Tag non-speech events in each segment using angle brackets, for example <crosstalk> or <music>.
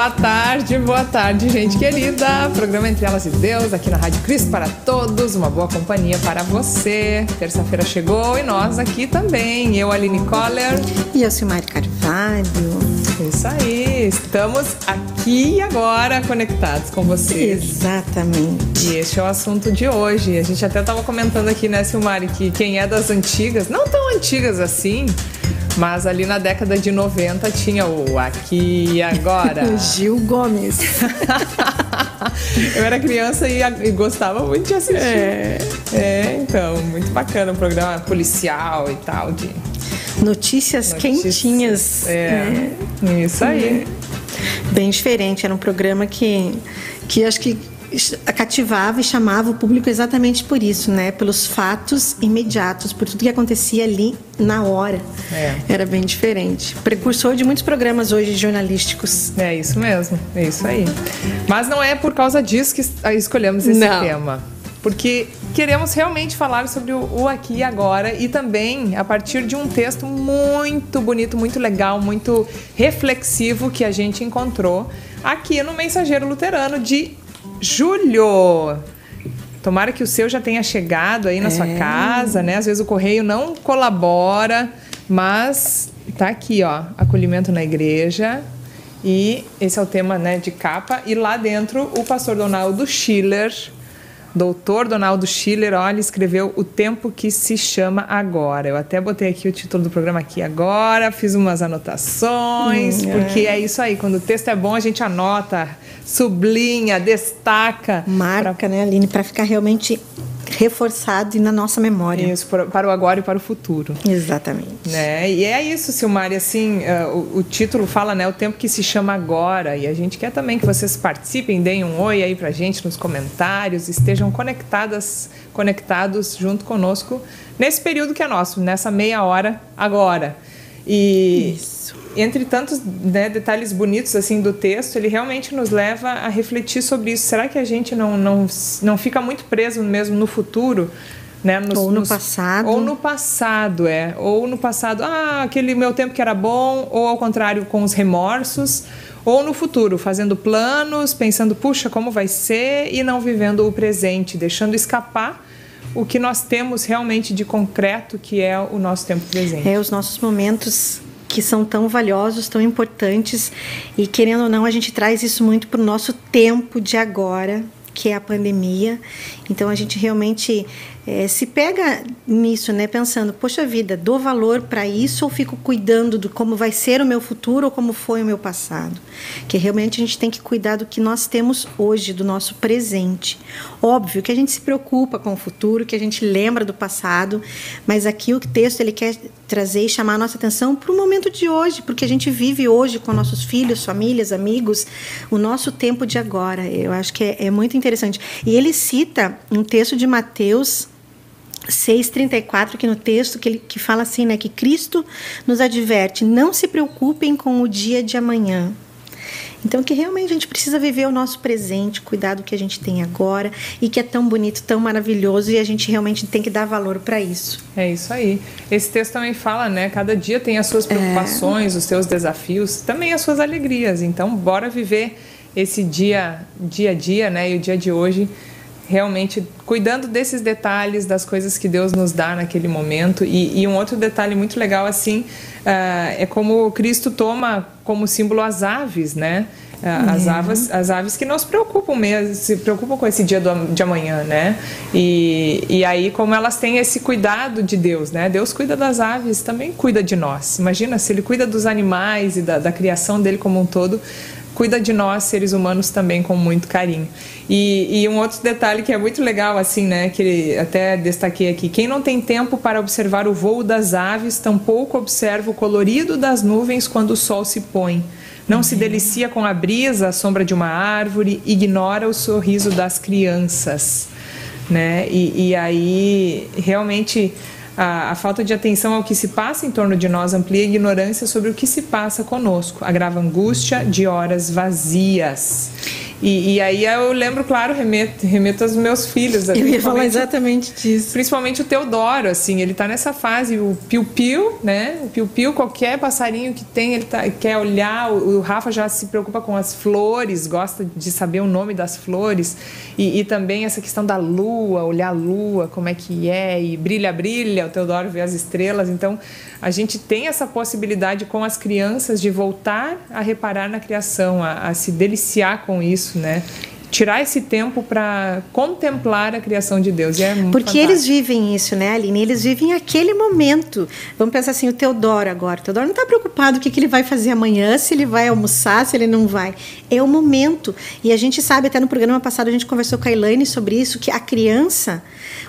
Boa tarde, boa tarde, gente querida. Programa Entre Elas e Deus, aqui na Rádio Cristo para todos. Uma boa companhia para você. Terça-feira chegou e nós aqui também. Eu, Aline Coller. E eu, Silmar Carvalho. Isso aí, estamos aqui e agora conectados com vocês. Exatamente. E este é o assunto de hoje. A gente até estava comentando aqui, né, Silmari, que quem é das antigas, não tão antigas assim, mas ali na década de 90 tinha o Aqui e Agora. <laughs> Gil Gomes. <laughs> Eu era criança e, e, gostava muito de assistir. É. é, então, muito bacana o programa policial e tal. De... Notícias, Notícias quentinhas. É, é. isso aí. Bem diferente, era um programa que, que acho que cativava e chamava o público exatamente por isso, né? Pelos fatos imediatos, por tudo que acontecia ali na hora. É. Era bem diferente. Precursor de muitos programas hoje jornalísticos. É isso mesmo, é isso aí. Mas não é por causa disso que escolhemos esse não. tema. Porque queremos realmente falar sobre o, aqui e agora e também a partir de um texto muito bonito, muito legal, muito reflexivo que a gente encontrou aqui no Mensageiro Luterano de julho. Tomara que o seu já tenha chegado aí na é. sua casa, né? Às vezes o correio não colabora, mas tá aqui, ó, acolhimento na igreja. E esse é o tema, né, de capa. E lá dentro o pastor Donaldo Schiller Doutor Donaldo Schiller, olha, escreveu O Tempo que se chama Agora. Eu até botei aqui o título do programa aqui agora, fiz umas anotações, hum, porque é. é isso aí, quando o texto é bom, a gente anota, sublinha, destaca. Marca, pra... né, Aline, para ficar realmente reforçado e na nossa memória. Isso, para o agora e para o futuro. Exatamente. Né? E é isso, Silmari, assim, uh, o, o, título fala, né, o tempo que se chama agora, e a gente quer também que vocês participem, deem um oi aí a gente nos comentários, estejam conectadas, conectados junto conosco nesse período que é nosso, nessa meia hora agora. E Isso. Entre tantos né, detalhes bonitos assim do texto, ele realmente nos leva a refletir sobre isso. Será que a gente não, não, não fica muito preso mesmo no futuro? Né, nos, ou no nos, passado. Ou no passado, é. Ou no passado, ah, aquele meu tempo que era bom, ou ao contrário, com os remorsos. Ou no futuro, fazendo planos, pensando, puxa, como vai ser, e não vivendo o presente, deixando escapar o que nós temos realmente de concreto, que é o nosso tempo presente. É, os nossos momentos que são tão valiosos, tão importantes, e querendo ou não, a gente traz isso muito para o nosso tempo de agora, que é a pandemia. Então a gente realmente é, se pega nisso, né, pensando, poxa vida, dou valor para isso ou fico cuidando do como vai ser o meu futuro ou como foi o meu passado? Que realmente a gente tem que cuidar do que nós temos hoje, do nosso presente. Óbvio que a gente se preocupa com o futuro, que a gente lembra do passado, mas aqui o texto ele quer trazer e chamar a nossa atenção para o momento de hoje, porque a gente vive hoje com nossos filhos, famílias, amigos, o nosso tempo de agora. Eu acho que é, é muito interessante. E ele cita um texto de Mateus 6,34 aqui no texto, que, ele, que fala assim, né? Que Cristo nos adverte, não se preocupem com o dia de amanhã. Então, que realmente a gente precisa viver o nosso presente, cuidar do que a gente tem agora e que é tão bonito, tão maravilhoso e a gente realmente tem que dar valor para isso. É isso aí. Esse texto também fala, né? Cada dia tem as suas preocupações, é... os seus desafios, também as suas alegrias. Então, bora viver esse dia, dia a dia, né? E o dia de hoje realmente cuidando desses detalhes, das coisas que Deus nos dá naquele momento. E, e um outro detalhe muito legal, assim, uh, é como Cristo toma como símbolo as aves, né? Uh, as, aves, as aves que nos preocupam mesmo, se preocupam com esse dia do, de amanhã, né? E, e aí, como elas têm esse cuidado de Deus, né? Deus cuida das aves, também cuida de nós. Imagina se ele cuida dos animais e da, da criação dele como um todo, cuida de nós, seres humanos, também com muito carinho. E, e, um outro detalhe que é muito legal, assim, né, que até destaquei aqui: quem não tem tempo para observar o voo das aves, tampouco observa o colorido das nuvens quando o sol se põe. Não uhum. se delicia com a brisa, a sombra de uma árvore, ignora o sorriso das crianças. Né? E, e aí, realmente a, a, falta de atenção ao que se passa em torno de nós amplia a ignorância sobre o que se passa conosco, agrava angústia de horas vazias. E, e, aí eu lembro, claro, remeto, remeto aos meus filhos. Eu ia falar exatamente disso. Principalmente o Teodoro, assim, ele tá nessa fase, o piu-piu, né? O piu-piu, qualquer passarinho que tem, ele tá, quer olhar. O, o, Rafa já se preocupa com as flores, gosta de saber o nome das flores. E, e, também essa questão da lua, olhar a lua, como é que é, e brilha, brilha, o Teodoro vê as estrelas. Então, a gente tem essa possibilidade com as crianças de voltar a reparar na criação, a, a se deliciar com isso isso, né? tirar esse tempo para contemplar a criação de Deus. É Porque fantástico. eles vivem isso, né, Aline? Eles vivem aquele momento. Vamos pensar assim, o Teodoro agora. O Teodoro não está preocupado o que, que ele vai fazer amanhã, se ele vai almoçar, se ele não vai. É o momento. E a gente sabe, até no programa passado a gente conversou com a Elaine sobre isso, que a criança,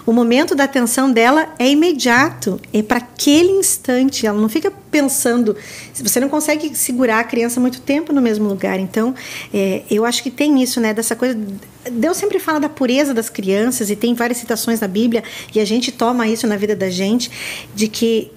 o momento da atenção dela é imediato. É para aquele instante. Ela não fica pensando. Você não consegue segurar a criança muito tempo no mesmo lugar. Então, é, eu acho que tem isso, né? Dessa coisa. Deus sempre fala da pureza das crianças e tem várias citações na Bíblia e a gente toma isso na vida da gente de que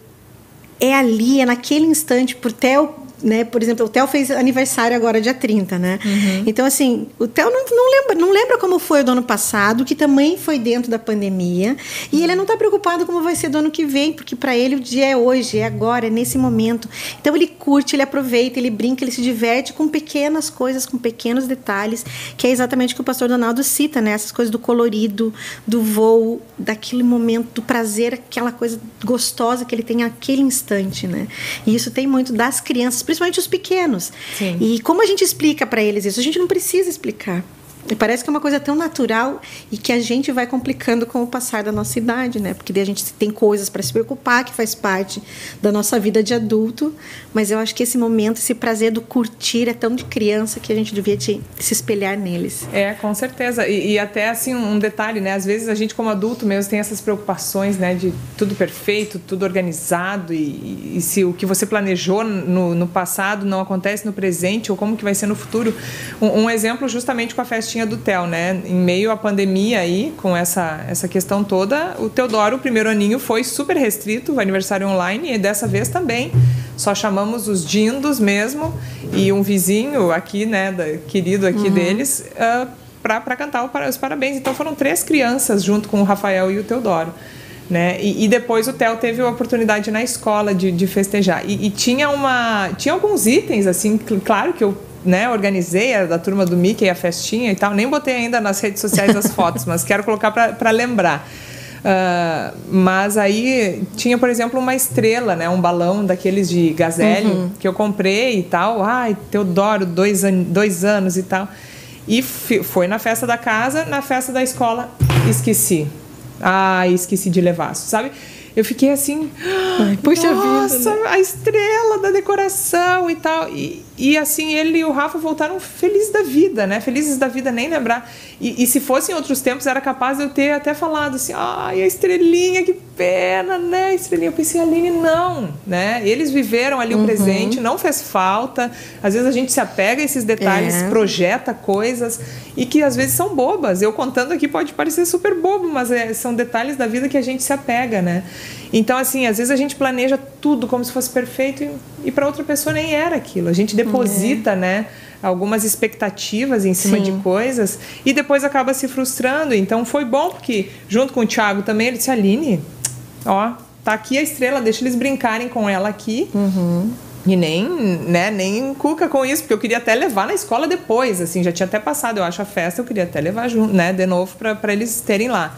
é ali, é naquele instante, por Theo né? Por exemplo, o Theo fez aniversário agora dia 30, né? Uhum. Então, assim, o Theo não, não, lembra, não lembra como foi o do ano passado, que também foi dentro da pandemia, e ele não está preocupado como vai ser do ano que vem, porque para ele o dia é hoje, é agora, é nesse momento. Então ele curte, ele aproveita, ele brinca, ele se diverte com pequenas coisas, com pequenos detalhes, que é exatamente o que o pastor Donaldo cita, né? Essas coisas do colorido, do voo, daquele momento, do prazer, aquela coisa gostosa que ele tem naquele instante, né? E isso tem muito das crianças, principalmente os pequenos. Sim. E como a gente explica para eles isso? A gente não precisa explicar. E parece que é uma coisa tão natural e que a gente vai complicando com o passar da nossa idade, né? Porque a gente tem coisas para se preocupar que faz parte da nossa vida de adulto, mas eu acho que esse momento, esse prazer do curtir é tão de criança que a gente devia de, se espelhar neles. É, com certeza. E, e, até assim um detalhe, né? Às vezes a gente como adulto mesmo tem essas preocupações, né? De tudo perfeito, tudo organizado e, e se o que você planejou no, no, passado não acontece no presente ou como que vai ser no futuro. Um, um exemplo justamente com a festa festinha do Theo, né? Em meio à pandemia aí, com essa, essa questão toda, o Teodoro, o primeiro aninho, foi super restrito, o aniversário online, e dessa vez também. Só chamamos os dindos mesmo e um vizinho aqui, né, da, querido aqui uhum. deles, uh, para cantar os parabéns. Então foram três crianças junto com o Rafael e o Teodoro. Né? E, e, depois o Theo teve a oportunidade na escola de, de festejar. E, e, tinha uma. Tinha alguns itens, assim, claro que eu né, organizei, era da turma do Mickey, a festinha e tal. Nem botei ainda nas redes sociais as fotos, mas quero colocar para lembrar. Uh, mas aí tinha, por exemplo, uma estrela, né, um balão daqueles de gazélio uhum. que eu comprei e tal. Ai, Teodoro, dois, an dois anos e tal. E foi na festa da casa, na festa da escola, esqueci. Ah, esqueci de levar, sabe? Eu fiquei assim, Ai, puxa nossa, vida, né? a estrela da decoração e tal. E, e assim, ele e o Rafa voltaram felizes da vida, né? Felizes da vida, nem lembrar. E, e se fosse em outros tempos, era capaz de eu ter até falado assim, ai, a estrelinha, que pena, né? A estrelinha. Eu pensei, Aline, não, né? Eles viveram ali o uhum. presente, não fez falta. Às vezes a gente se apega a esses detalhes, é. projeta coisas e que às vezes são bobas. Eu contando aqui pode parecer super bobo, mas é, são detalhes da vida que a gente se apega, né? Então, assim, às vezes a gente planeja tudo como se fosse perfeito e, e para outra pessoa nem era aquilo. A gente deposita, é. né? algumas expectativas em cima Sim. de coisas e depois acaba se frustrando. Então foi bom porque junto com o Thiago também ele disse Aline, ó, tá aqui a estrela, deixa eles brincarem com ela aqui. Uhum. E nem, né, nem cuca com isso, porque eu queria até levar na escola depois, assim, já tinha até passado, eu acho, a festa, eu queria até levar junto, né, de novo para eles terem lá.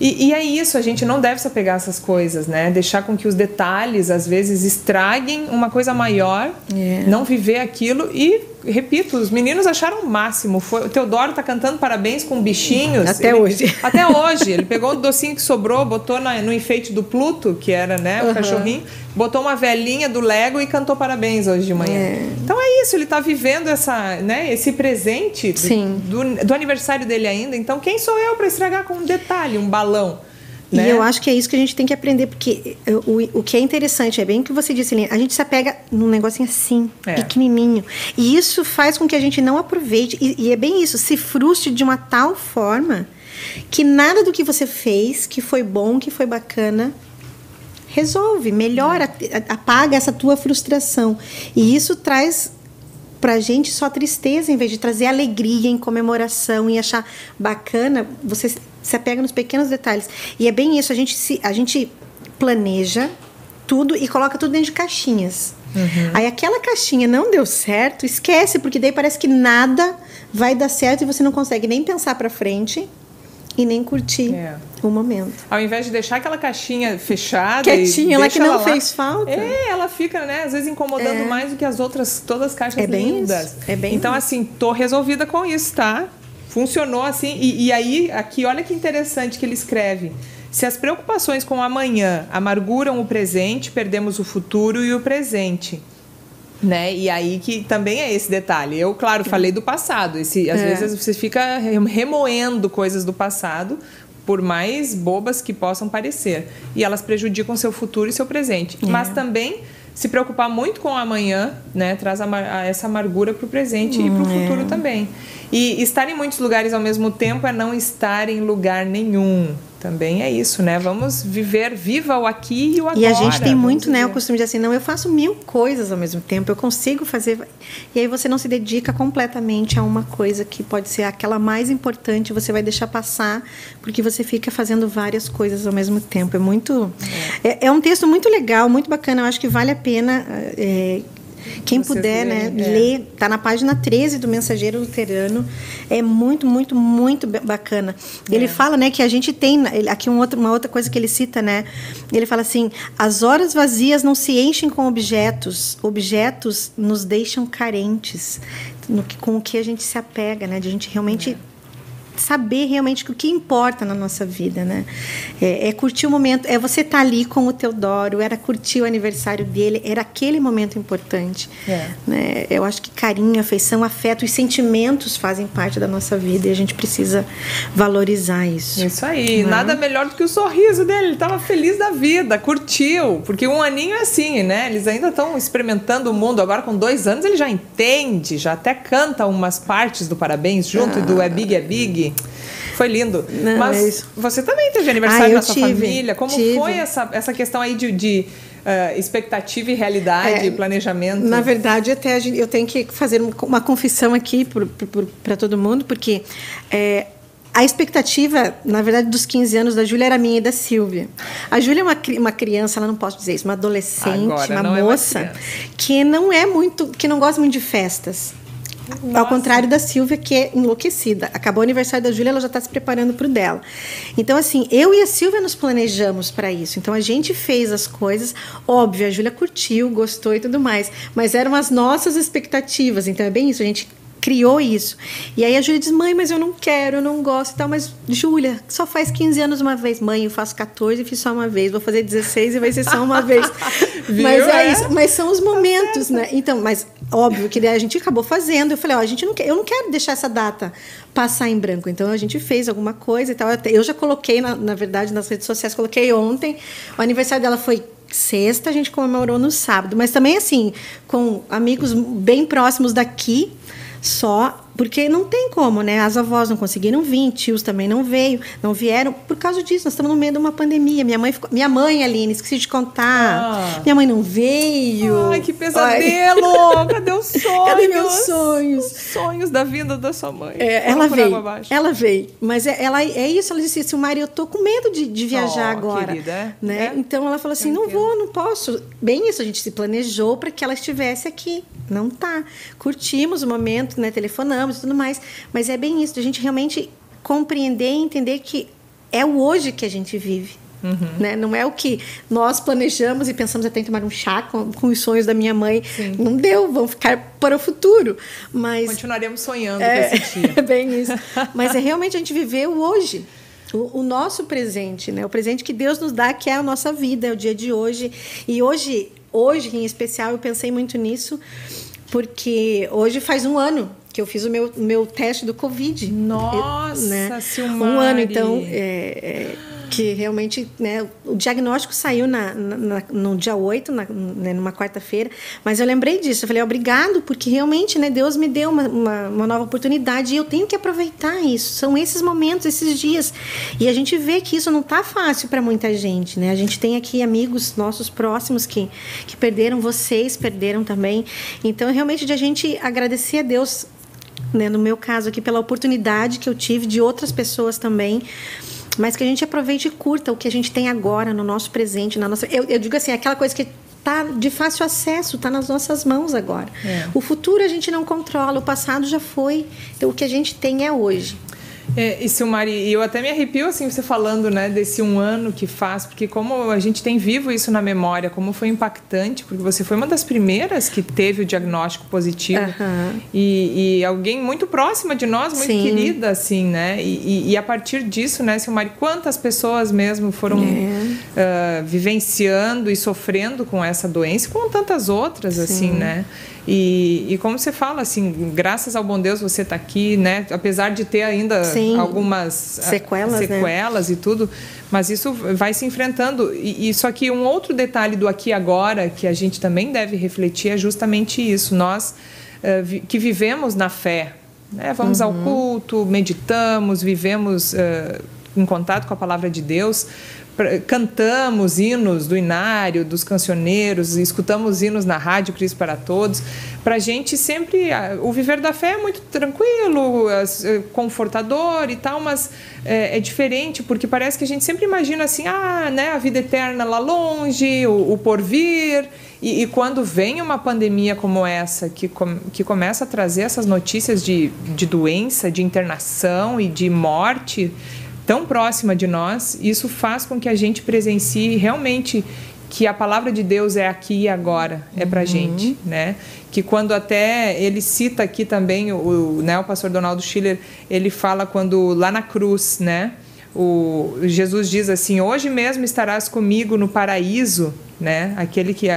E, e, é isso, a gente não deve se apegar a essas coisas, né? Deixar com que os detalhes, às vezes, estraguem uma coisa maior, yeah. É. não viver aquilo e repito, os meninos acharam o máximo. Foi, o Teodoro tá cantando parabéns com bichinhos. Até ele, hoje. <laughs> Até hoje. Ele pegou o docinho que sobrou, botou na, no enfeite do Pluto, que era né, o uhum. cachorrinho, botou uma velhinha do Lego e cantou parabéns hoje de manhã. É. Então é isso, ele tá vivendo essa, né, esse presente do, do, do aniversário dele ainda. Então quem sou eu para estragar com um detalhe, um balão? Né? E eu acho que é isso que a gente tem que aprender, porque o, o que é interessante, é bem o que você disse, Helena, a gente se apega num negocinho assim, é. pequenininho. E isso faz com que a gente não aproveite. E, e, é bem isso, se frustre de uma tal forma que nada do que você fez, que foi bom, que foi bacana, resolve, melhora, apaga essa tua frustração. E isso traz pra gente só tristeza, em vez de trazer alegria, em comemoração e achar bacana, você se apega nos pequenos detalhes. E é bem isso, a gente, se, a gente planeja tudo e coloca tudo dentro de caixinhas. Uhum. Aí aquela caixinha não deu certo, esquece, porque daí parece que nada vai dar certo e você não consegue nem pensar para frente e nem curtir é. o momento. Ao invés de deixar aquela caixinha fechada, quietinha, ela que não ela fez falta. É, ela fica, né, às vezes incomodando é. mais do que as outras, todas as caixas é bem lindas. Isso. É bem então isso. assim, tô resolvida com isso, tá? Funcionou assim e, e aí aqui, olha que interessante que ele escreve. Se as preocupações com o amanhã amarguram o presente, perdemos o futuro e o presente. Né? E aí que também é esse detalhe. Eu, claro, falei do passado. Esse, às é. vezes você fica remoendo coisas do passado, por mais bobas que possam parecer. E elas prejudicam seu futuro e seu presente. É. Mas também se preocupar muito com o amanhã, né? Traz essa amargura para o presente hum, e para o é. futuro também. E estar em muitos lugares ao mesmo tempo é não estar em lugar nenhum também é isso, né? Vamos viver, viva o aqui e o agora. E a gente tem muito, né, o costume de assim, não, eu faço mil coisas ao mesmo tempo, eu consigo fazer. E aí você não se dedica completamente a uma coisa que pode ser aquela mais importante, você vai deixar passar, porque você fica fazendo várias coisas ao mesmo tempo. É muito. É, é, é um texto muito legal, muito bacana, eu acho que vale a pena. É, quem Vocês puder, né, é. ler, tá na página 13 do Mensageiro Luterano. É muito, muito, muito bacana. É. Ele fala, né, que a gente tem aqui um outro, uma outra coisa que ele cita, né? Ele fala assim: "As horas vazias não se enchem com objetos, objetos nos deixam carentes." No, com o que a gente se apega, né? De a gente realmente é saber realmente o que importa na nossa vida, né? É, é curtir o momento, é você estar tá ali com o Teodoro, era curtir o aniversário dele, era aquele momento importante. É. Né? Eu acho que carinho, afeição, afeto e sentimentos fazem parte da nossa vida e a gente precisa valorizar isso. Isso aí, né? nada melhor do que o sorriso dele, ele estava feliz da vida, curtiu, porque um aninho é assim, né? Eles ainda estão experimentando o mundo, agora com dois anos ele já entende, já até canta umas partes do parabéns junto ah. do é big, é big. Foi lindo. Não, Mas é você também teve aniversário ah, na sua tive, família. Como tive. foi essa, essa questão aí de, de uh, expectativa e realidade, é, planejamento? Na verdade, até eu tenho que fazer uma confissão aqui para todo mundo, porque é, a expectativa, na verdade, dos 15 anos da Júlia era minha e da Silvia. A Júlia é uma, uma criança, ela não posso dizer isso, uma adolescente, Agora, uma moça, é que não é muito, que não gosta muito de festas. Nossa. Ao contrário da Silvia, que é enlouquecida. Acabou o aniversário da Júlia, ela já está se preparando para o dela. Então, assim, eu e a Silvia nos planejamos para isso. Então, a gente fez as coisas. Óbvio, a Júlia curtiu, gostou e tudo mais. Mas eram as nossas expectativas. Então, é bem isso. A gente criou isso. E aí a Júlia diz: mãe, mas eu não quero, eu não gosto e tal. Mas, Júlia, só faz 15 anos uma vez. Mãe, eu faço 14 e fiz só uma vez. Vou fazer 16 e vai ser só uma vez. <laughs> mas é, é, isso. Mas são os tá momentos, né? Então, mas óbvio que a gente acabou fazendo. Eu falei: ó, a gente não quer, eu não quero deixar essa data passar em branco. Então a gente fez alguma coisa e tal. Eu já coloquei, na, na verdade, nas redes sociais, coloquei ontem. O aniversário dela foi sexta, a gente comemorou no sábado. Mas também, assim, com amigos bem próximos daqui só porque não tem como, né? As avós não conseguiram vir, tios também não veio, não vieram por causa disso. Nós estamos no meio de uma pandemia. Minha mãe, ficou, minha mãe, Aline, esqueci de contar. Ah. Minha mãe não veio. Ai, que pesadelo! Ai. Cadê os sonhos? <laughs> Cadê meus sonhos? Os sonhos da vinda da sua mãe. É, ela veio. Ela veio. Mas é, ela, é isso. Ela disse: Silmari, eu tô com medo de, de viajar oh, agora. Querida, é? né? É? Então ela falou assim: não vou, não posso. Bem isso, a gente se planejou para que ela estivesse aqui. Não tá. Curtimos o momento, né? Telefonamos e tudo mais. Mas é bem isso, a gente realmente compreender e entender que é o hoje que a gente vive. Uhum. Né? Não é o que nós planejamos e pensamos até em tomar um chá com, com os sonhos da minha mãe. Sim. Não deu, vão ficar para o futuro. Mas continuaremos sonhando é, esse dia. <laughs> É bem isso. Mas é realmente a gente viver o hoje. O, o, nosso presente, né? O presente que Deus nos dá, que é a nossa vida, é o dia de hoje. E hoje, hoje em especial, eu pensei muito nisso, porque hoje faz um ano que eu fiz o meu, meu teste do Covid. Nossa, né? Um ano, então, é, é, que realmente, né, o diagnóstico saiu na, na, no dia 8, na, né, numa quarta-feira, mas eu lembrei disso, eu falei, obrigado, porque realmente, né, Deus me deu uma, uma, uma, nova oportunidade e eu tenho que aproveitar isso, são esses momentos, esses dias, e a gente vê que isso não está fácil para muita gente, né, a gente tem aqui amigos nossos próximos que, que perderam, vocês perderam também, então realmente de a gente agradecer a Deus né, no meu caso aqui, pela oportunidade que eu tive de outras pessoas também, mas que a gente aproveite e curta o que a gente tem agora no nosso presente, na nossa. Eu, eu digo assim, aquela coisa que está de fácil acesso, está nas nossas mãos agora. É. O futuro a gente não controla, o passado já foi, então o que a gente tem é hoje. É, e Silmari, eu até me arrepio assim você falando, né, desse um ano que faz, porque como a gente tem vivo isso na memória, como foi impactante, porque você foi uma das primeiras que teve o diagnóstico positivo uhum. e, e, alguém muito próxima de nós, muito Sim. querida, assim, né? E, e, a partir disso, né, Silmari, quantas pessoas mesmo foram é. uh, vivenciando e sofrendo com essa doença, com tantas outras, Sim. assim, né? E, e como você fala, assim, graças ao bom Deus você está aqui, né? Apesar de ter ainda Sim. algumas ah, sequelas, sequelas né? e tudo, mas isso vai se enfrentando. E, e só que um outro detalhe do aqui e agora que a gente também deve refletir é justamente isso. Nós uh, que vivemos na fé, né? vamos uhum. ao culto, meditamos, vivemos uh, em contato com a palavra de Deus cantamos hinos do Inário, dos cancioneiros, escutamos hinos na rádio Cristo para Todos. Para a gente sempre, o viver da fé é muito tranquilo, é, confortador e tal, mas é, é, diferente porque parece que a gente sempre imagina assim, ah, né, a vida eterna lá longe, o, o porvir. E, e, quando vem uma pandemia como essa, que, com, que começa a trazer essas notícias de, de doença, de internação e de morte, tão próxima de nós, isso faz com que a gente presencie realmente que a palavra de Deus é aqui e agora, é para uhum. gente, né? Que quando até ele cita aqui também o, né, o pastor Donaldo Schiller, ele fala quando lá na cruz, né? O Jesus diz assim: "Hoje mesmo estarás comigo no paraíso", né? Aquele que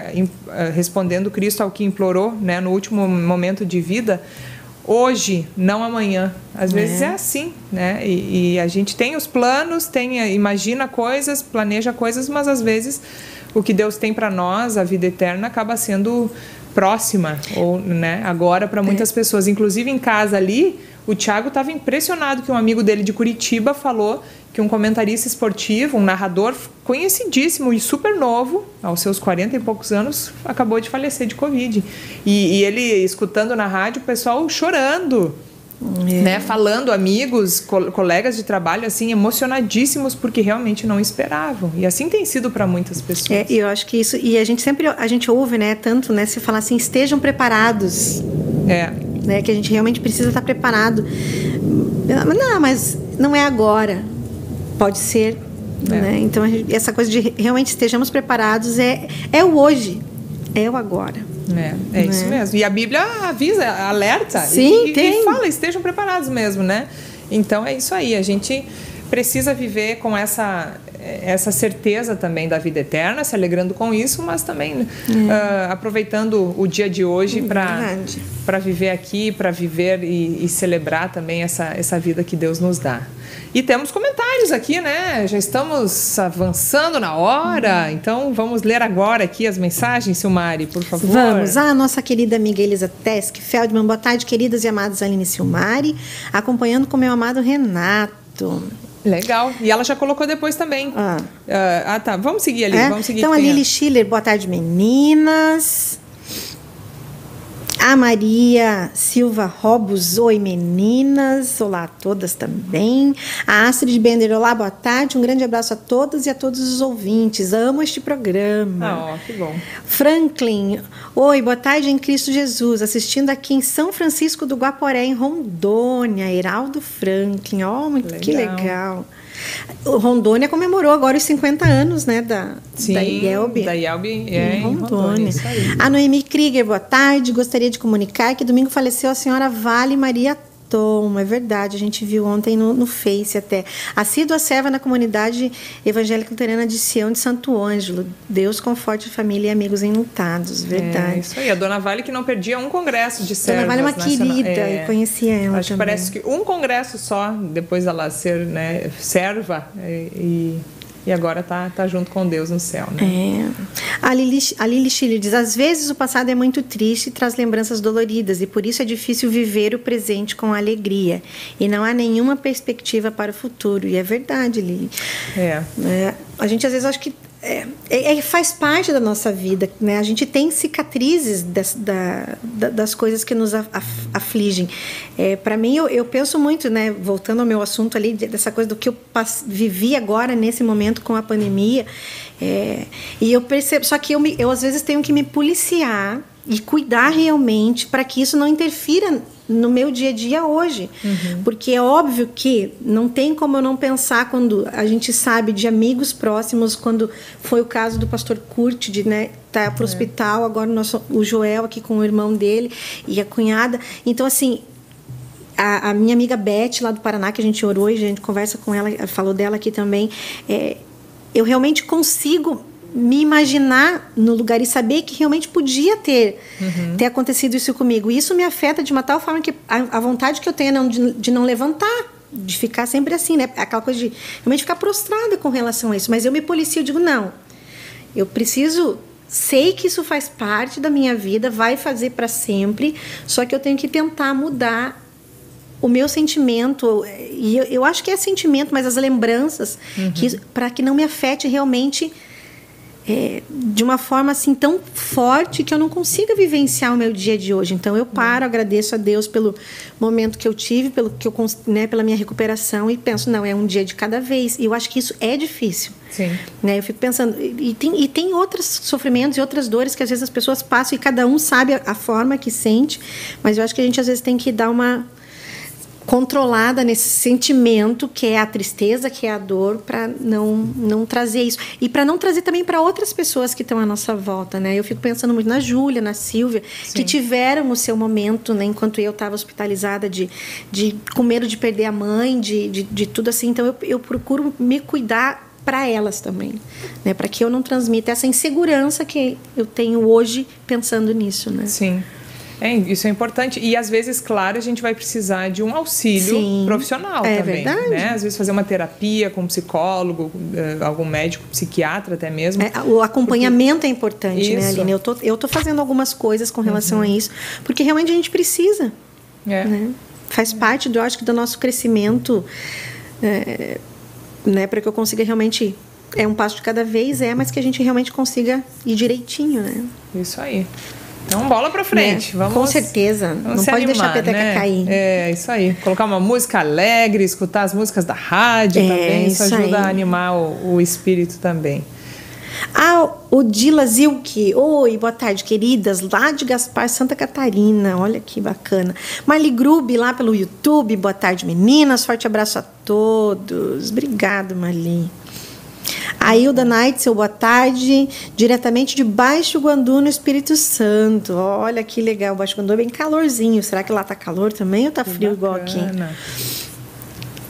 respondendo Cristo ao que implorou, né, no último momento de vida, hoje, não amanhã. Às vezes é, é assim, né? E, e, a gente tem os planos, tem, imagina coisas, planeja coisas, mas às vezes o que Deus tem para nós, a vida eterna, acaba sendo próxima ou, né? Agora para muitas é. pessoas, inclusive em casa ali, o Thiago estava impressionado que um amigo dele de Curitiba falou que um comentarista esportivo, um narrador conhecidíssimo e super novo, aos seus 40 e poucos anos, acabou de falecer de Covid. E, e ele, escutando na rádio, o pessoal chorando. É. Né, falando amigos, co colegas de trabalho assim emocionadíssimos porque realmente não esperavam e assim tem sido para muitas pessoas. É, eu acho que isso e a gente sempre a gente ouve né tanto né se falar assim estejam preparados. É. Né, que a gente realmente precisa estar preparado. Não, mas não é agora pode ser. É. Né? Então, essa coisa de realmente estejamos preparados é, é o hoje, é o agora. É, é isso né? mesmo. E a Bíblia avisa, alerta. Sim, e, tem. E fala, estejam preparados mesmo, né? Então é isso aí. A gente precisa viver com essa essa certeza também da vida eterna, se alegrando com isso, mas também uh, aproveitando o dia de hoje para viver aqui, para viver e, e, celebrar também essa, essa vida que Deus nos dá. E temos comentários aqui, né? Já estamos avançando na hora, hum. então vamos ler agora aqui as mensagens, Silmari, por favor. Vamos. A nossa querida amiga Elisa Tesk Feldman. Boa tarde, queridas e amadas Aline e Silmari, acompanhando com meu amado Renato. Legal. E ela já colocou depois também. Ah, uh, ah tá. Vamos seguir ali. É? Vamos seguir então, a Lili Schiller, boa tarde, meninas. A Maria Silva Robos, oi meninas, olá a todas também. A Astrid Bender, olá, boa tarde, um grande abraço a todas e a todos os ouvintes. Amo este programa. Ah, ó, que bom. Franklin, oi, boa tarde em Cristo Jesus, assistindo aqui em São Francisco do Guaporé, em Rondônia. Heraldo Franklin, ó, oh, que legal. O Rondônia comemorou agora os 50 anos, né, da, Sim, da IELB. Da IELB, é, em Rondônia. Rondônia a Noemi Krieger, boa tarde. Gostaria de comunicar que domingo faleceu a senhora Vale Maria Tom, é verdade, a gente viu ontem no, no Face até. Assídua serva na comunidade evangélica luterana de Sião de Santo Ângelo. Deus conforte família e amigos enlutados, verdade. É, isso aí, a Dona Vale que não perdia um congresso de servas. Dona Vale é uma querida, é, eu conhecia ela Acho também. que parece que um congresso só, depois dela ser né, serva e e agora tá, tá junto com Deus no céu, né? É. A Lili, a Lili Chile diz: às vezes o passado é muito triste e traz lembranças doloridas, e por isso é difícil viver o presente com alegria. E não há nenhuma perspectiva para o futuro. E é verdade, Lili. É. é a gente às vezes acha que é, é, é, faz parte da nossa vida, né? A gente tem cicatrizes das, da, das coisas que nos afligem. É, Para mim, eu, eu, penso muito, né? Voltando ao meu assunto ali dessa coisa do que eu vivi agora nesse momento com a pandemia, é, e eu percebo, só que eu, me, eu às vezes tenho que me policiar e cuidar realmente para que isso não interfira no meu dia a dia hoje. Uhum. Porque é óbvio que não tem como eu não pensar quando a gente sabe de amigos próximos, quando foi o caso do pastor Kurt, de né, tá para o é. hospital, agora o, nosso, o Joel aqui com o irmão dele e a cunhada. Então, assim, a, a, minha amiga Beth, lá do Paraná, que a gente orou e a gente conversa com ela, falou dela aqui também, é, eu realmente consigo me imaginar no lugar e saber que realmente podia ter uhum. ter acontecido isso comigo. E isso me afeta de uma tal forma que a, a vontade que eu tenho é de, de não levantar, de ficar sempre assim, né? Aquela coisa de realmente ficar prostrada com relação a isso. Mas eu me policio, eu digo, não, eu preciso sei que isso faz parte da minha vida, vai fazer para sempre, só que eu tenho que tentar mudar o meu sentimento e eu, eu acho que é sentimento, mas as lembranças uhum. que para que não me afete realmente é, de uma forma assim tão forte que eu não consiga vivenciar o meu dia de hoje. Então eu paro, agradeço a Deus pelo momento que eu tive, pelo que eu, né, pela minha recuperação e penso não é um dia de cada vez. E eu acho que isso é difícil. Sim. Né? Eu fico pensando e tem, e tem outros sofrimentos e outras dores que às vezes as pessoas passam e cada um sabe a, a forma que sente. Mas eu acho que a gente às vezes tem que dar uma controlada nesse sentimento que é a tristeza, que é a dor, para não não trazer isso e para não trazer também para outras pessoas que estão à nossa volta, né? Eu fico pensando muito na Júlia, na Silvia, Sim. que tiveram o seu momento, né? Enquanto eu estava hospitalizada de, de com medo de perder a mãe, de, de, de tudo assim. Então eu, eu procuro me cuidar para elas também, né? Para que eu não transmita essa insegurança que eu tenho hoje pensando nisso, né? Sim. É, isso é importante. E às vezes, claro, a gente vai precisar de um auxílio Sim, profissional é também. Verdade. Né? Às vezes fazer uma terapia com um psicólogo, eh, algum médico, psiquiatra até mesmo. É, o acompanhamento porque... é importante, né, isso. né, Aline? Eu tô, eu tô fazendo algumas coisas com relação uhum. a isso, porque realmente a gente precisa. É. Né? Faz parte, do, eu acho que, do nosso crescimento, é, né, para que eu consiga realmente é um passo de cada vez, é, mas que a gente realmente consiga ir direitinho, né? Isso aí. Então, bola pra frente. Né? Vamos, Com certeza. Não pode animar, deixar a peteca né? cair. É, isso aí. Colocar uma música alegre, escutar as músicas da rádio é, também. Isso, isso ajuda aí. a animar o, o, espírito também. Ah, o Dila Zilke. Oi, boa tarde, queridas. Lá de Gaspar, Santa Catarina. Olha que bacana. Marli Grube, lá pelo YouTube. Boa tarde, meninas. Forte abraço a todos. Obrigado, Marli. A Hilda seu boa tarde, diretamente de Baixo Guandu, no Espírito Santo. Olha que legal, Baixo Guandu é bem calorzinho. Será que lá tá calor também ou tá frio igual aqui?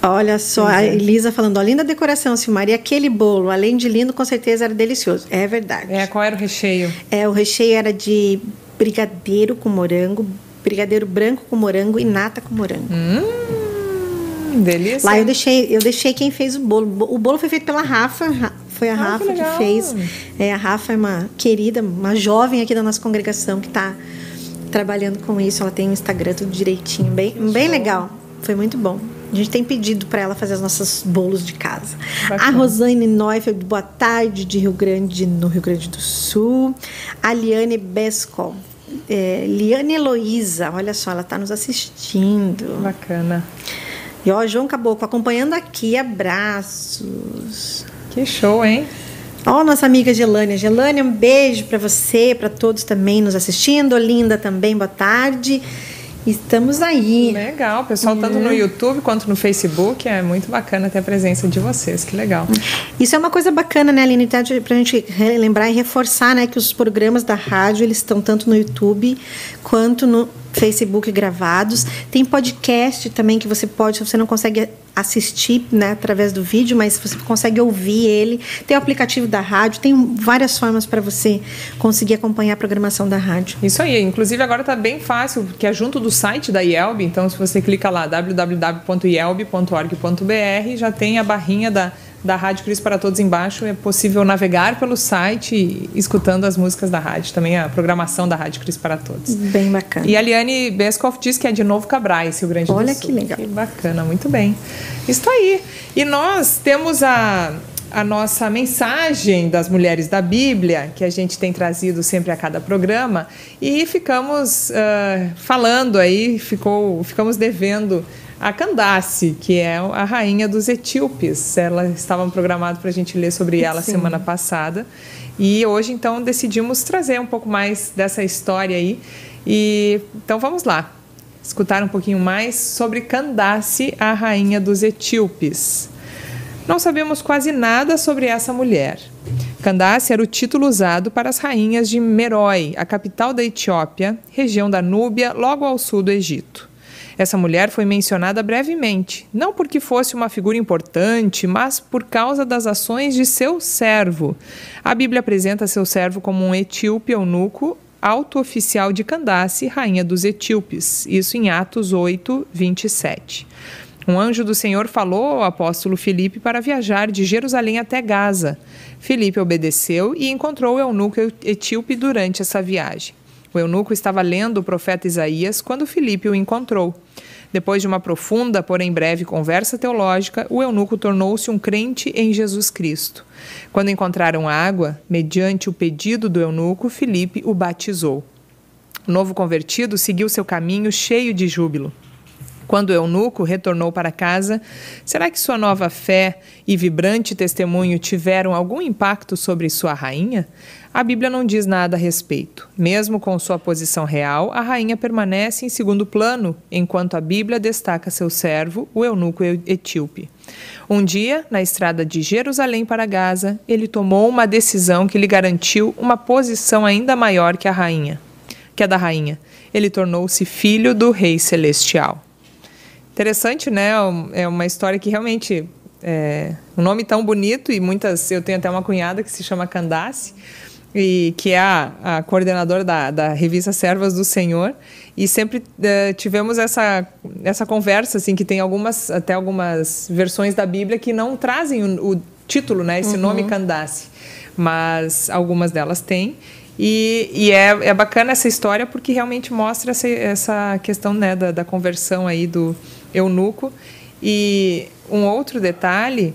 Olha só, a é. Elisa falando, ó, linda decoração, Silmar. E aquele bolo, além de lindo, com certeza era delicioso. É verdade. É, qual era o recheio? É, o recheio era de brigadeiro com morango, brigadeiro branco com morango e nata com morango. Hum. Delícia. Lá eu deixei, eu deixei quem fez o bolo. O bolo foi feito pela Rafa. Foi a ah, Rafa que, que, fez. É, a Rafa é uma querida, uma jovem aqui da nossa congregação que está trabalhando com isso. Ela tem um Instagram tudo direitinho, bem, bem legal. Foi muito bom. A gente tem pedido para ela fazer os nossos bolos de casa. Bacana. A Rosane Neufeld, boa tarde, de Rio Grande, no Rio Grande do Sul. A Liane Bescol. É, Liane Heloísa, olha só, ela está nos assistindo. Bacana. E ó, João Caboclo acompanhando aqui, abraços. Que show, hein? Ó, nossa amiga Gelânia. Gelânia, um beijo para você, para todos também nos assistindo. Linda também, boa tarde. Estamos aí. Legal, pessoal, tanto no YouTube quanto no Facebook. É muito bacana ter a presença de vocês, que legal. Isso é uma coisa bacana, né, Aline? Para a gente lembrar e reforçar né, que os programas da rádio eles estão tanto no YouTube quanto no Facebook gravados. Tem podcast também que você pode, se você não consegue assistir né, através do vídeo, mas você consegue ouvir ele. Tem o aplicativo da rádio, tem várias formas para você conseguir acompanhar a programação da rádio. Isso aí, inclusive agora está bem fácil, que é junto do site da IELB, então se você clica lá www.ielb.org.br, já tem a barrinha da da Rádio Cristo para Todos embaixo. É possível navegar pelo site escutando as músicas da rádio, também a programação da Rádio Cristo para Todos. Bem bacana. E a Liane Bescoff diz que é de Novo Cabrais, Rio Grande Olha do que Sul. legal. Que bacana, muito bem. Isso aí. E nós temos a, a nossa mensagem das mulheres da Bíblia, que a gente tem trazido sempre a cada programa, e ficamos ah, falando aí, ficou, ficamos devendo a Candace, que é a rainha dos etíopes. Ela estava programado para a gente ler sobre ela Sim. semana passada. E hoje, então, decidimos trazer um pouco mais dessa história aí. E então vamos lá, escutar um pouquinho mais sobre Candace, a rainha dos etíopes. Não sabemos quase nada sobre essa mulher. Candace era o título usado para as rainhas de Merói, a capital da Etiópia, região da Núbia, logo ao sul do Egito. Essa mulher foi mencionada brevemente, não porque fosse uma figura importante, mas por causa das ações de seu servo. A Bíblia apresenta seu servo como um etíope eunuco, alto oficial de Candace, rainha dos etíopes. Isso em Atos 8, 27. Um anjo do Senhor falou ao apóstolo Filipe para viajar de Jerusalém até Gaza. Filipe obedeceu e encontrou o eunuco etíope durante essa viagem. O eunuco estava lendo o profeta Isaías quando Filipe o encontrou. Depois de uma profunda, porém breve conversa teológica, o eunuco tornou-se um crente em Jesus Cristo. Quando encontraram água, mediante o pedido do eunuco, Filipe o batizou. O novo convertido seguiu seu caminho cheio de júbilo. Quando o eunuco retornou para casa, será que sua nova fé e vibrante testemunho tiveram algum impacto sobre sua rainha? A Bíblia não diz nada a respeito. Mesmo com sua posição real, a rainha permanece em segundo plano, enquanto a Bíblia destaca seu servo, o eunuco etíope. Um dia, na estrada de Jerusalém para Gaza, ele tomou uma decisão que lhe garantiu uma posição ainda maior que a rainha, que a da rainha. Ele tornou-se filho do rei celestial. Interessante, né? É uma história que realmente é um nome tão bonito e muitas. Eu tenho até uma cunhada que se chama Candace e que é a, a coordenadora da, da revista Servas do Senhor e sempre é, tivemos essa essa conversa assim que tem algumas até algumas versões da Bíblia que não trazem o, o título, né? Esse uhum. nome Candace, mas algumas delas têm. E, e é, é, bacana essa história porque realmente mostra essa, essa questão né, da, da conversão aí do eunuco. E um outro detalhe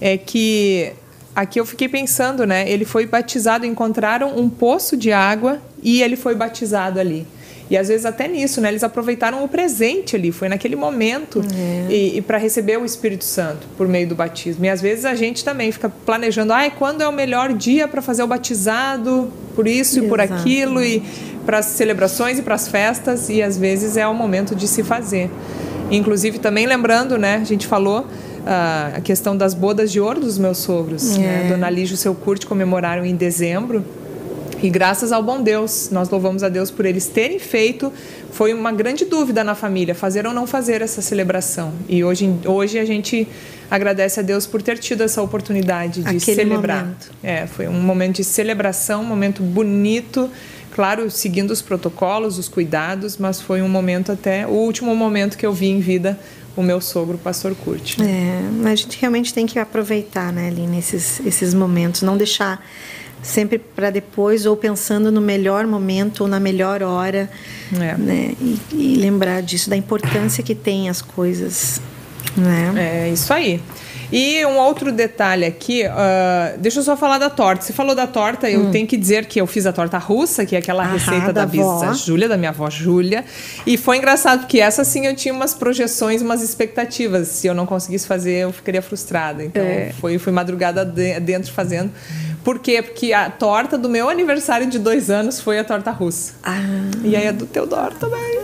é que aqui eu fiquei pensando, né? Ele foi batizado, encontraram um poço de água e ele foi batizado ali. E às vezes até nisso, né? Eles aproveitaram o presente ali, foi naquele momento é. e, e para receber o Espírito Santo por meio do batismo. E às vezes a gente também fica planejando, ai, quando é o melhor dia para fazer o batizado, por isso e por aquilo e para as celebrações e para as festas e às vezes é o momento de se fazer. Inclusive também lembrando, né? A gente falou uh, a questão das bodas de ouro dos meus sogros. É. Né? Dona Lígia e o seu curte comemoraram em dezembro. E graças ao bom Deus, nós louvamos a Deus por eles terem feito. Foi uma grande dúvida na família, fazer ou não fazer essa celebração. E hoje, hoje a gente agradece a Deus por ter tido essa oportunidade de Aquele celebrar. momento. É, foi um momento de celebração, um momento bonito, claro, seguindo os protocolos, os cuidados, mas foi um momento até o último momento que eu vi em vida o meu sogro, o pastor Curte. É, mas a gente realmente tem que aproveitar, né, ali nesses esses momentos, não deixar sempre para depois ou pensando no melhor momento ou na melhor hora, É. né? E, e lembrar disso da importância que tem as coisas, né? É isso aí. E um outro detalhe aqui, uh, deixa eu só falar da torta. Você falou da torta, eu tenho que dizer que eu fiz a torta russa, que é aquela Aham, receita da da bisa Júlia, da minha avó Júlia. E foi engraçado, porque essa sim eu tinha umas projeções, umas expectativas. Se eu não conseguisse fazer, eu ficaria frustrada. Então É. foi, fui madrugada de- dentro fazendo. Por quê? Porque a torta do meu aniversário de dois anos foi a torta russa. Ah, E aí a do Teodoro também.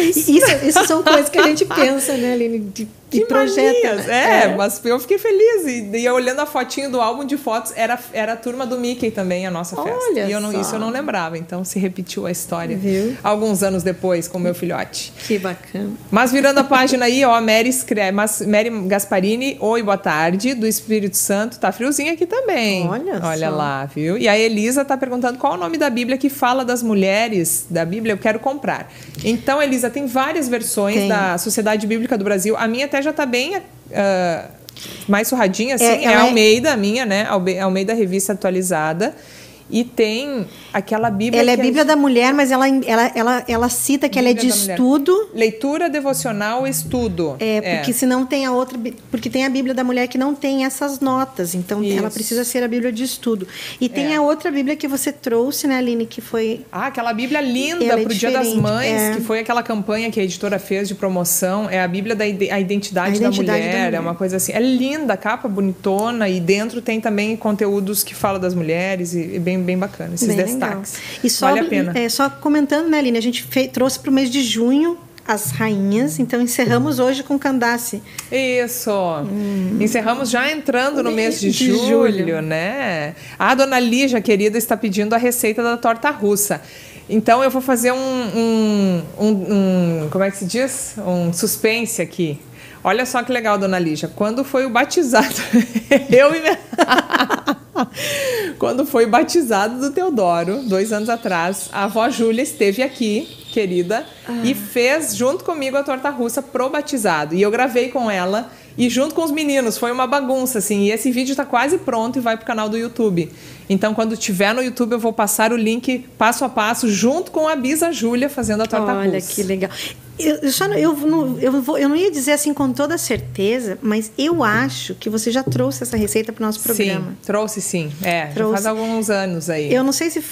isso, isso são coisas que a gente pensa, né, Aline? De, Que projeta. manias. né? É, mas eu fiquei feliz. E, e eu olhando a fotinho do álbum de fotos, era, era a turma do Mickey também, a nossa festa. Olha e eu não, só. isso eu não lembrava. Então se repetiu a história. Viu? Alguns anos depois, com o meu filhote. Que bacana. Mas virando a página aí, ó, Mary escreve, mas Mary Gasparini, oi, boa tarde, do Espírito Santo, tá friozinho aqui também. Olha Olha só. lá, viu? E a Elisa tá perguntando qual é o nome da Bíblia que fala das mulheres da Bíblia, eu quero comprar. Então, Elisa, tem várias versões Tem. da Sociedade Bíblica do Brasil. A minha até já tá bem ah, mais surradinha, assim, é, é Almeida, é... minha, né? Almeida Revista Atualizada. E tem aquela Bíblia. Ela é Bíblia da mulher, mas ela, ela, ela, ela cita que Bíblia ela é de estudo. Leitura devocional, estudo. É, porque é. senão tem a outra. Porque tem a Bíblia da mulher que não tem essas notas. Então Isso. ela precisa ser a Bíblia de estudo. E tem é. a outra Bíblia que você trouxe, né, Aline, que foi. Ah, aquela Bíblia linda para o é Dia das Mães, é. que foi aquela campanha que a editora fez de promoção. É a Bíblia da a identidade, a identidade da, mulher, da, mulher, É uma coisa assim. É linda, capa bonitona. E dentro tem também conteúdos que falam das mulheres e, e bem bem, bem bacana, esses bem destaques. Legal. E só, vale a pena. É, só comentando, né, Aline? A gente fez, trouxe para o mês de junho as rainhas, então encerramos hoje com Candace. Isso. Hum. Encerramos já entrando no mês de, de julho, julho, né? A dona Lígia, querida, está pedindo a receita da torta russa. Então eu vou fazer um, um, um, um, como é que se diz? Um suspense aqui. Olha só que legal, dona Lígia. Quando foi o batizado, <laughs> eu e minha... <laughs> <laughs> Quando foi batizado do Teodoro, dois anos atrás, a avó Júlia esteve aqui, querida, ah. e fez junto comigo a torta russa pro batizado. E eu gravei com ela e junto com os meninos. Foi uma bagunça, assim. E esse vídeo está quase pronto e vai pro canal do YouTube. Então, quando tiver no YouTube, eu vou passar o link passo a passo, junto com a Bisa Júlia fazendo a torta Olha, russa. Olha que legal. Eu, só, eu, não, eu, vou, eu não ia dizer assim com toda certeza, mas eu acho que você já trouxe essa receita para o nosso programa. Sim, trouxe sim. É, trouxe. faz alguns anos aí. Eu não sei se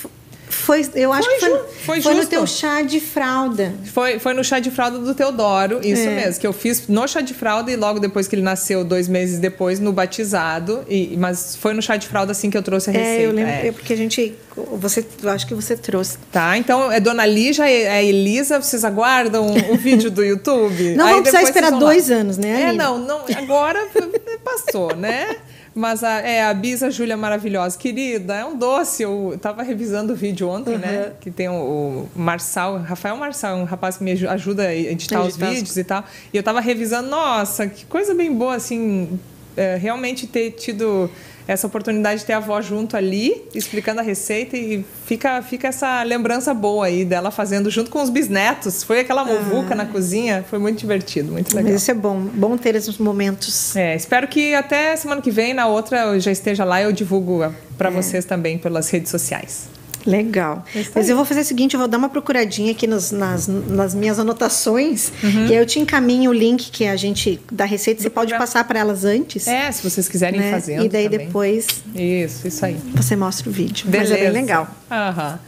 foi, eu acho foi, que foi, foi, foi no teu chá de fralda. Foi, foi no chá de fralda do Teodoro, isso é. mesmo, que eu fiz no chá de fralda e logo depois que ele nasceu, dois meses depois, no batizado. E, mas foi no chá de fralda assim que eu trouxe a receita. É, eu lembro, é. porque a gente. Você, eu acho que você trouxe. Tá, então é Dona Lígia e a Elisa, vocês aguardam o <laughs> vídeo do YouTube? Não vamos precisar esperar dois anos, né? É, não, não, agora <laughs> passou, né? Mas a, é, a Bisa Júlia maravilhosa, querida, é um doce. Eu estava revisando o vídeo ontem, uhum. né? Que tem o, o Marçal, Rafael Marçal, um rapaz que me ajuda a editar os vídeos e tal. E eu estava revisando, nossa, que coisa bem boa, assim, é, realmente ter tido essa oportunidade de ter a avó junto ali, explicando a receita e fica, fica essa lembrança boa aí dela fazendo junto com os bisnetos. Foi aquela movuca ah. na cozinha, foi muito divertido, muito legal. Isso é bom, bom ter esses momentos. É, espero que até semana que vem, na outra, eu já esteja lá e eu divulgo para é. vocês também pelas redes sociais. Legal. Mas eu vou fazer o seguinte, eu vou dar uma procuradinha aqui nos, nas, nas minhas anotações uhum. e aí eu te encaminho o link que a gente da receita. Você pode passar para elas antes. É, se vocês quiserem né? fazer. E daí também. depois. Isso, isso aí. Você mostra o vídeo. Beleza. Mas é bem legal. Aham.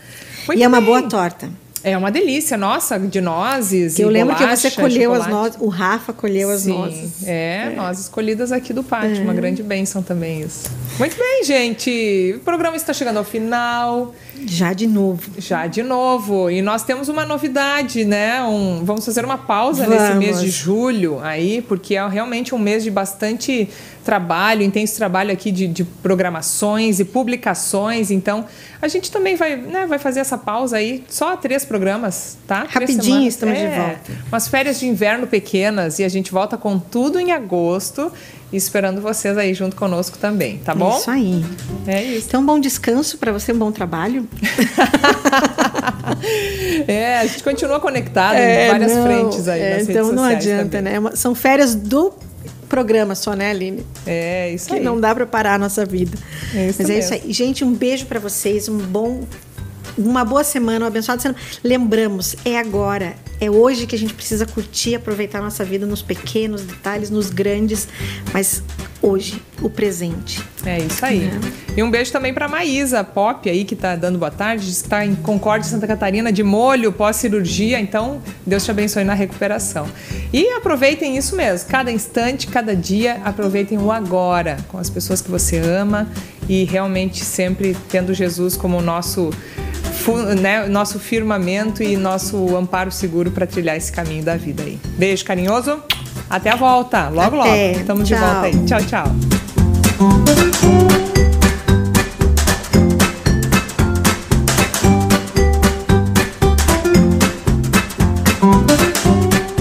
e é uma boa torta. É uma delícia, nossa, de nozes. Eu lembro bolacha, que você colheu chocolate. as nozes, o Rafa colheu as Sim, nozes. É, é, nozes colhidas aqui do pátio, é. uma grande bênção também isso. Muito bem, gente. O programa está chegando ao final. Já de novo. Já de novo. E nós temos uma novidade, né? Um, vamos fazer uma pausa vamos. nesse mês de julho aí, porque é realmente um mês de bastante trabalho, intenso trabalho aqui de, de programações e publicações. Então, a gente também vai, né, vai fazer essa pausa aí, só três programas, tá? Rapidinho estamos é, de volta. Umas férias de inverno pequenas e a gente volta com tudo em agosto esperando vocês aí junto conosco também, tá bom? Isso aí. É isso. Então, bom descanso para você, um bom trabalho. <laughs> é, a gente continua conectado é, em várias não, frentes aí. É, então não adianta, também. né? São férias do programa só, né, Aline? É, isso que aí. Não dá para parar a nossa vida. É isso Mas mesmo. é isso aí. Gente, um beijo para vocês, um bom uma boa semana, uma abençoada semana. Lembramos, é agora, é hoje que a gente precisa curtir, aproveitar a nossa vida nos pequenos detalhes, nos grandes, mas hoje, o presente. É isso aí. É. E um beijo também para Maísa Pop aí, que está dando boa tarde, está em Concórdia, Santa Catarina, de molho, pós-cirurgia. Então, Deus te abençoe na recuperação. E aproveitem isso mesmo, cada instante, cada dia, aproveitem o agora com as pessoas que você ama e realmente sempre tendo Jesus como nosso né, nosso firmamento e nosso amparo seguro para trilhar esse caminho da vida aí. Beijo carinhoso. Até a volta. Logo, Até. logo. Estamos de volta aí. Tchau, tchau.